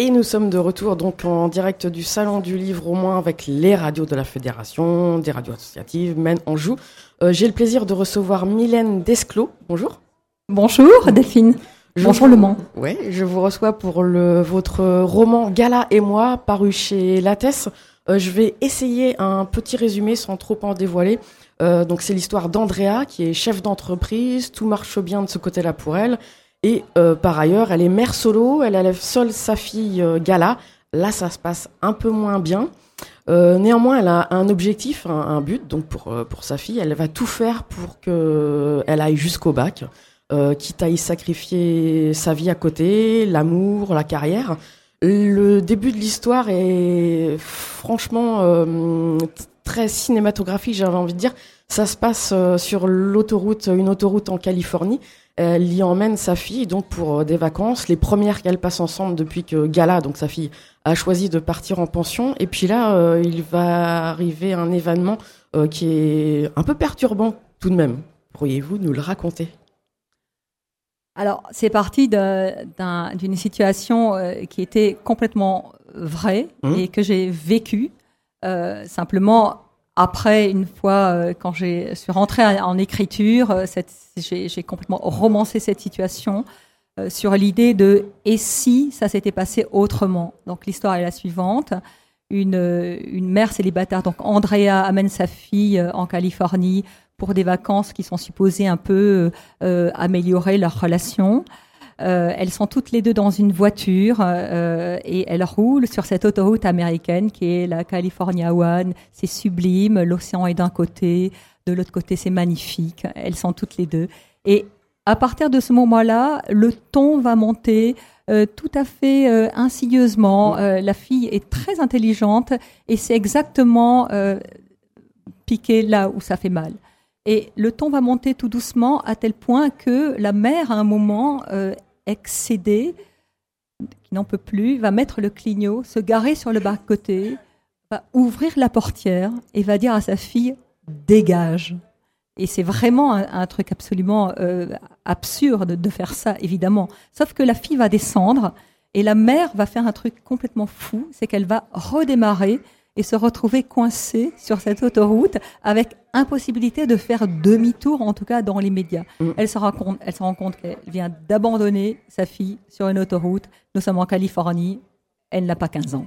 Et nous sommes de retour donc en direct du salon du livre au moins avec les radios de la fédération, des radios associatives, Men en joue. Euh, J'ai le plaisir de recevoir Mylène Desclos. Bonjour. Bonjour Delphine. Je Bonjour vous- Le Mans. Ouais, je vous reçois pour le, votre roman Gala et moi, paru chez Lattès. Euh, je vais essayer un petit résumé sans trop en dévoiler. Euh, donc c'est l'histoire d'Andrea qui est chef d'entreprise, tout marche bien de ce côté-là pour elle. Et euh, par ailleurs, elle est mère solo, elle élève seule sa fille euh, Gala. Là, ça se passe un peu moins bien. Euh, néanmoins, elle a un objectif, un, but, donc pour, pour sa fille, elle va tout faire pour qu'elle aille jusqu'au bac quitte à y sacrifier sa vie à côté, l'amour, la carrière. Le début de l'histoire est franchement très cinématographique, j'avais envie de dire. Ça se passe sur l'autoroute, une autoroute en Californie. Elle y emmène sa fille donc pour euh, des vacances, les premières qu'elles passent ensemble depuis que Gala, donc sa fille, a choisi de partir en pension. Et puis là, euh, il va arriver un événement euh, qui est un peu perturbant tout de même. Pourriez-vous nous le raconter? Alors, c'est parti d'une situation euh, qui était complètement vraie Mhm. et que j'ai vécue. Euh, simplement, après, une fois, euh, quand je suis rentrée en, écriture, euh, j'ai complètement romancé cette situation euh, sur l'idée de et si ça s'était passé autrement? Donc, l'histoire est la suivante. Une, une mère célibataire, donc Andrea, amène sa fille en Californie pour des vacances qui sont supposées un peu améliorer leur relation. Euh, elles sont toutes les deux dans une voiture euh, et elles roulent sur cette autoroute américaine qui est la California One. C'est sublime, l'océan est d'un côté, de l'autre côté c'est magnifique. Elles sont toutes les deux. Et à partir de ce moment-là, le ton va monter euh, tout à fait insidieusement. La fille est très intelligente et c'est exactement piqué là où ça fait mal. Et le ton va monter tout doucement à tel point que la mère, à un moment, euh, excédée, qui n'en peut plus, va mettre le clignot, se garer sur le bas-côté, va ouvrir la portière et va dire à sa fille dégage. Et c'est vraiment un, truc absolument euh, absurde de faire ça, évidemment. Sauf que la fille va descendre et la mère va faire un truc complètement fou, c'est qu'elle va redémarrer et se retrouver coincée sur cette autoroute avec impossibilité de faire demi-tour, en tout cas dans les médias. Mm. Elle se rend compte, elle se rend compte qu'elle vient d'abandonner sa fille sur une autoroute. Nous sommes en Californie, elle n'a pas 15 ans.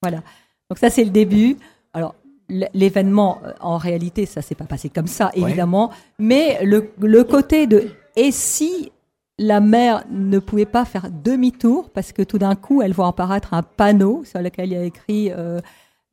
Voilà. Donc ça, c'est le début. Alors, l'événement, euh, en réalité, ça s'est pas passé comme ça, évidemment. Mais le, le côté de et si la mère ne pouvait pas faire demi-tour parce que tout d'un coup, elle voit apparaître un panneau sur lequel il y a écrit euh,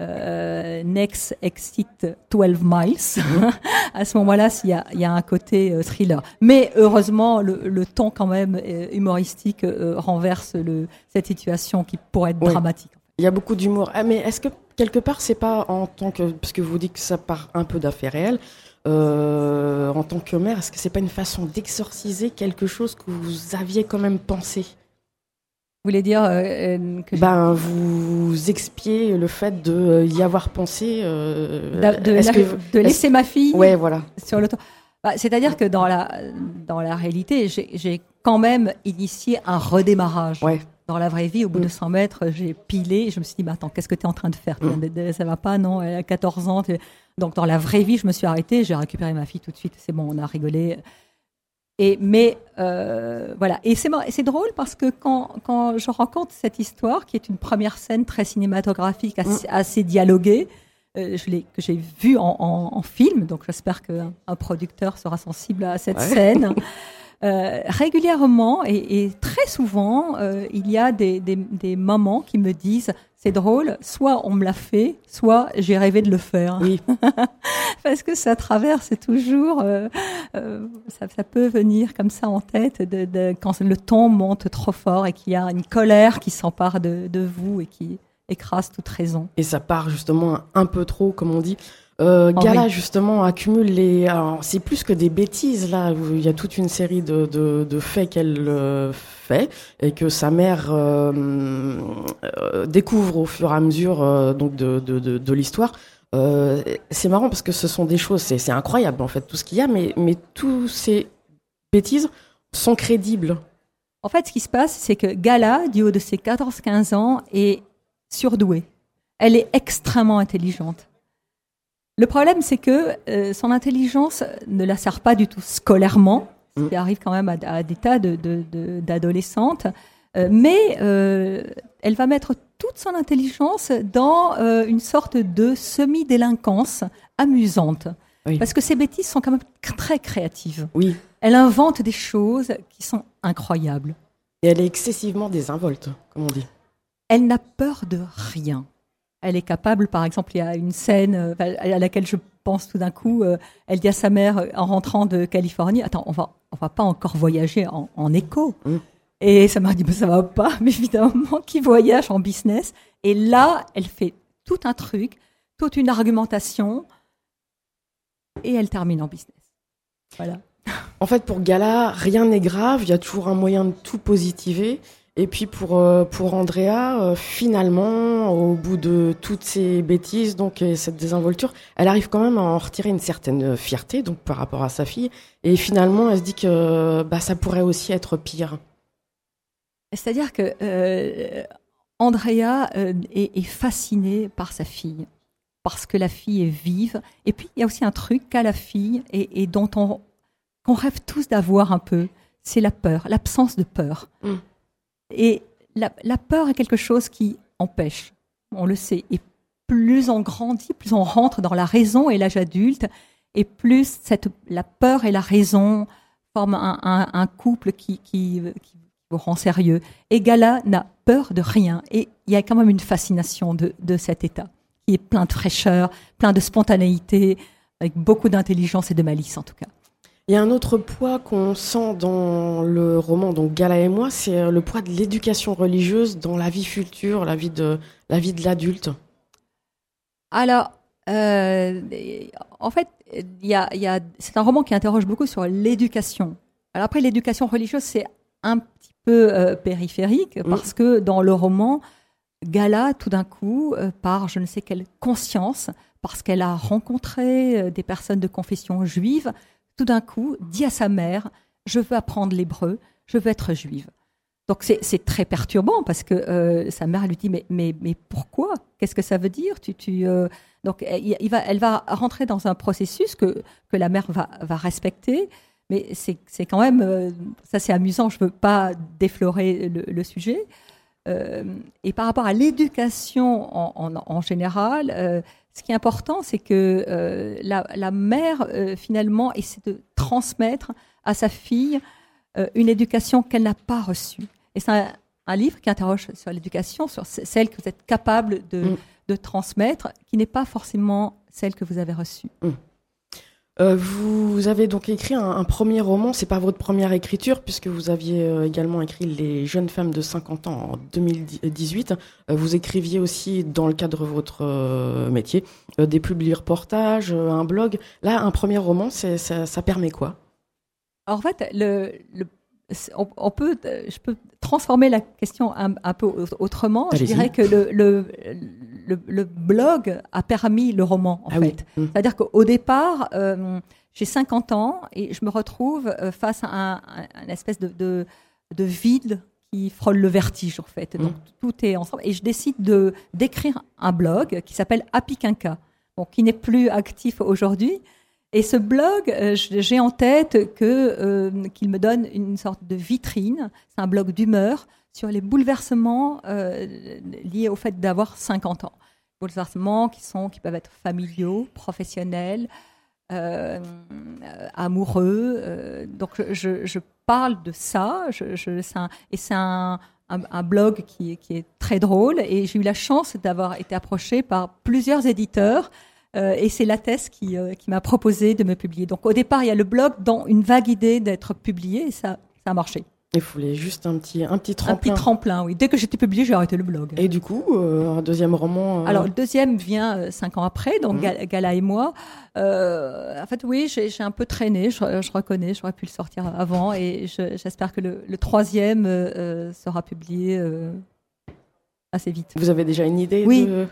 euh, Next Exit 12 Miles. à ce moment-là, il y a, il y a un côté euh, thriller. Mais heureusement, le, le ton quand même humoristique renverse le, cette situation qui pourrait être Oui. dramatique. Il y a beaucoup d'humour. Ah, mais est-ce que quelque part, c'est pas en tant que. Parce que vous dites que ça part un peu d'affaires réelles. Euh, en tant que mère, est-ce que c'est pas une façon d'exorciser quelque chose que vous aviez quand même pensé? Vous voulez dire euh, euh, que Ben, vous expiez le fait de y avoir pensé. euh, de, la- que- de laisser ma fille Ouais, voilà. sur le temps. Bah, C'est-à-dire que dans la, dans la réalité, j'ai j'ai quand même initié un redémarrage. Ouais. Dans la vraie vie, au bout Mm. de 100 mètres, j'ai pilé et je me suis dit, mais attends, qu'est-ce que tu es en train de faire? De- Ça va pas, non? Elle a 14 ans. Donc dans la vraie vie, je me suis arrêtée, j'ai récupéré ma fille tout de suite, c'est bon, on a rigolé. Et, mais euh, voilà, et c'est drôle parce que quand, quand je raconte cette histoire, qui est une première scène très cinématographique, assez, assez dialoguée, euh, je que j'ai vue en, en, en film, donc j'espère qu'un un producteur sera sensible à cette Ouais. scène. Euh, régulièrement et, et très souvent, euh, il y a des, des, des mamans qui me disent c'est drôle, soit on me l'a fait, soit j'ai rêvé de le faire. Oui. Parce que ça traverse toujours, euh, ça, ça peut venir comme ça en tête de, de, quand le ton monte trop fort et qu'il y a une colère qui s'empare de, de vous et qui écrase toute raison. Et ça part justement un peu trop, comme on dit. Euh, Oh Gala justement accumule les. alors, C'est plus que des bêtises là. où Il y a toute une série de, de, de faits qu'elle euh, fait et que sa mère euh, découvre au fur et à mesure donc de, de, de, de l'histoire. C'est marrant parce que ce sont des choses, c'est c'est incroyable en fait tout ce qu'il y a, mais mais tous ces bêtises sont crédibles. En fait, ce qui se passe, c'est que Gala, du haut de ses 14-15 ans, est surdouée. Elle est extrêmement intelligente. Le problème, c'est que euh, son intelligence ne la sert pas du tout scolairement, ce qui mm. arrive quand même à, des tas d'adolescentes, de, euh, mais euh, elle va mettre toute son intelligence dans une sorte de semi-délinquance amusante. Parce que ces bêtises sont quand même très créatives. Oui. Elle invente des choses qui sont incroyables. Et elle est excessivement désinvolte, comme on dit. Elle n'a peur de rien. Elle est capable, par exemple, il y a une scène euh, à laquelle je pense tout d'un coup, euh, elle dit à sa mère euh, en rentrant de Californie, attends, on va, on va pas encore voyager en, écho. Mm. Et ça m'a dit, ça va pas, mais évidemment, qui voyage en business? Et là, elle fait tout un truc, toute une argumentation, et elle termine en business. Voilà. En fait, pour Gala, rien n'est grave, il y a toujours un moyen de tout positiver. Et puis pour euh, pour Andrea, euh, finalement, au bout de toutes ces bêtises, donc et cette désinvolture, elle arrive quand même à en retirer une certaine fierté, donc par rapport à sa fille. Et finalement, elle se dit que bah ça pourrait aussi être pire. C'est-à-dire que euh, Andrea est, est, fascinée par sa fille parce que la fille est vive. Et puis il y a aussi un truc qu'a la fille et, et dont on rêve tous d'avoir un peu, c'est la peur, l'absence de peur. Mm. Et la, peur est quelque chose qui empêche, on le sait. Et plus on grandit, plus on rentre dans la raison et l'âge adulte, et plus cette, la peur et la raison forment un, couple qui, qui, vous rend sérieux. Et Gala n'a peur de rien. Et il y a quand même une fascination de, de cet état, qui est plein de fraîcheur, plein de spontanéité, avec beaucoup d'intelligence et de malice en tout cas. Il y a un autre poids qu'on sent dans le roman, donc Gala et moi, c'est euh, le poids de l'éducation religieuse dans la vie future, la vie de la vie de l'adulte. Alors, euh, en fait, il y a, y a, c'est un roman qui interroge beaucoup sur l'éducation. Alors après, l'éducation religieuse, c'est un petit peu euh, périphérique mm. parce que dans le roman, Gala, tout d'un coup, par je ne sais quelle conscience, parce qu'elle a rencontré des personnes de confession juive, tout d'un coup, dit à sa mère, je veux apprendre l'hébreu, je veux être juive. Donc c'est très perturbant parce que euh, sa mère lui dit mais pourquoi? Qu'est-ce que ça veut dire? Tu euh, donc elle va rentrer dans un processus que la mère va respecter. Mais c'est quand même euh, ça c'est amusant. Je veux pas déflorer le, sujet. et par rapport à l'éducation en, général, ce qui est important, c'est que euh, la, mère, euh, finalement, essaie de transmettre à sa fille euh, une éducation qu'elle n'a pas reçue. Et c'est un, livre qui interroge sur l'éducation, sur celle que vous êtes capable de, mm. transmettre, qui n'est pas forcément celle que vous avez reçue. Mm. Euh, vous avez donc écrit un, premier roman, c'est pas votre première écriture, puisque vous aviez euh, également écrit Les jeunes femmes de 50 ans en 2018. Euh, vous écriviez aussi, dans le cadre de votre métier, des publi-reportages, un blog. Là, un premier roman, ça, permet quoi? En fait, le on, peut, je peux transformer la question un, peu autrement. Je dirais que le, le, le, blog a permis le roman, en ah fait. Mmh. C'est-à-dire qu'au départ, euh, j'ai 50 ans et je me retrouve euh, face à un, un espèce de, de, de, vide qui frôle le vertige, en fait. Donc mmh. tout est ensemble. Et je décide de d'écrire un blog qui s'appelle Happy Quinca, bon, qui n'est plus actif aujourd'hui, et ce blog, euh, j'ai en tête euh, qu'il me donne une sorte de vitrine. C'est un blog d'humeur sur les bouleversements euh, liés au fait d'avoir 50 ans. Bouleversements qui sont qui peuvent être familiaux, professionnels, amoureux. donc je, parle de ça. Et c'est un, blog qui, qui est très drôle. Et j'ai eu la chance d'avoir été approché par plusieurs éditeurs euh, et c'est qui, euh, qui m'a proposé de me publier. Donc au départ, il y a le blog dans une vague idée d'être publié et ça, ça a marché. Il fallait juste un petit, un petit tremplin. Un petit tremplin, oui. Dès que j'étais publié, j'ai arrêté le blog. Et du coup, euh, un deuxième roman Alors, le deuxième vient cinq ans après, donc mmh. Gala et moi. en fait, oui, j'ai un peu traîné, je, je reconnais, j'aurais pu le sortir avant, et j'espère que le, le troisième sera publié assez vite. Vous avez déjà une idée Oui. De...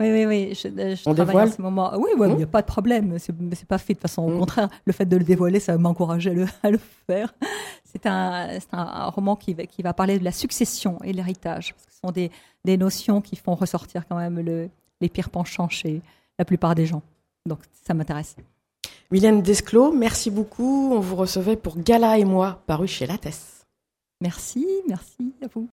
Oui, oui, oui. Je, je travaille en ce moment. Oui, il n'y a pas de problème. C'est, c'est pas fait de façon. Au contraire, le fait de le dévoiler, ça m'encourage à le, à le faire. C'est un, c'est un roman qui, qui va parler de la succession et l'héritage. Ce sont des, des notions qui font ressortir quand même le, les pires penchants chez la plupart des gens. Donc, ça m'intéresse. Mylène Desclos, merci beaucoup. On vous recevait pour Gala et moi, paru chez Lattès. Merci, merci à vous.